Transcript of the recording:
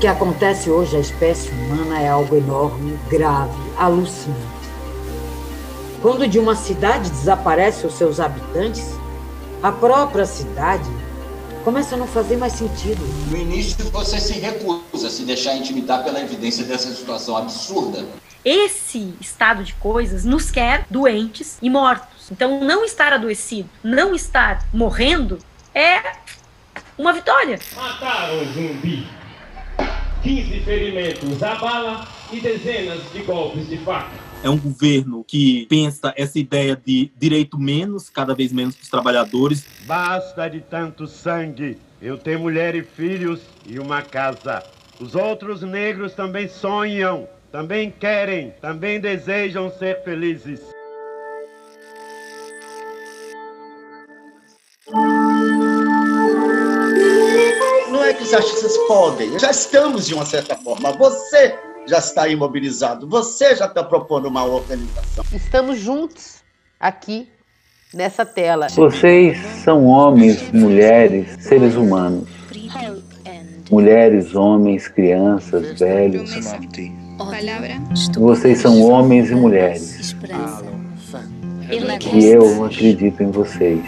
que acontece hoje à espécie humana é algo enorme, grave, alucinante. Quando de uma cidade desaparecem os seus habitantes, a própria cidade começa a não fazer mais sentido. No início, você se recusa a se deixar intimidar pela evidência dessa situação absurda. Esse estado de coisas nos quer doentes e mortos. Então, não estar adoecido, não estar morrendo, é uma vitória. Mataram o zumbi. 15 ferimentos a bala e dezenas de golpes de faca. É um governo que pensa essa ideia de direito menos, cada vez menos para os trabalhadores. Basta de tanto sangue. Eu tenho mulher e filhos e uma casa. Os outros negros também sonham, também querem, também desejam ser felizes. Os artistas podem, já estamos de uma certa forma. Você já está imobilizado, você já está propondo uma organização. Estamos juntos aqui nessa tela. Vocês são homens, mulheres, seres humanos. Mulheres, homens, crianças, velhos. Vocês são homens e mulheres. E eu acredito em vocês.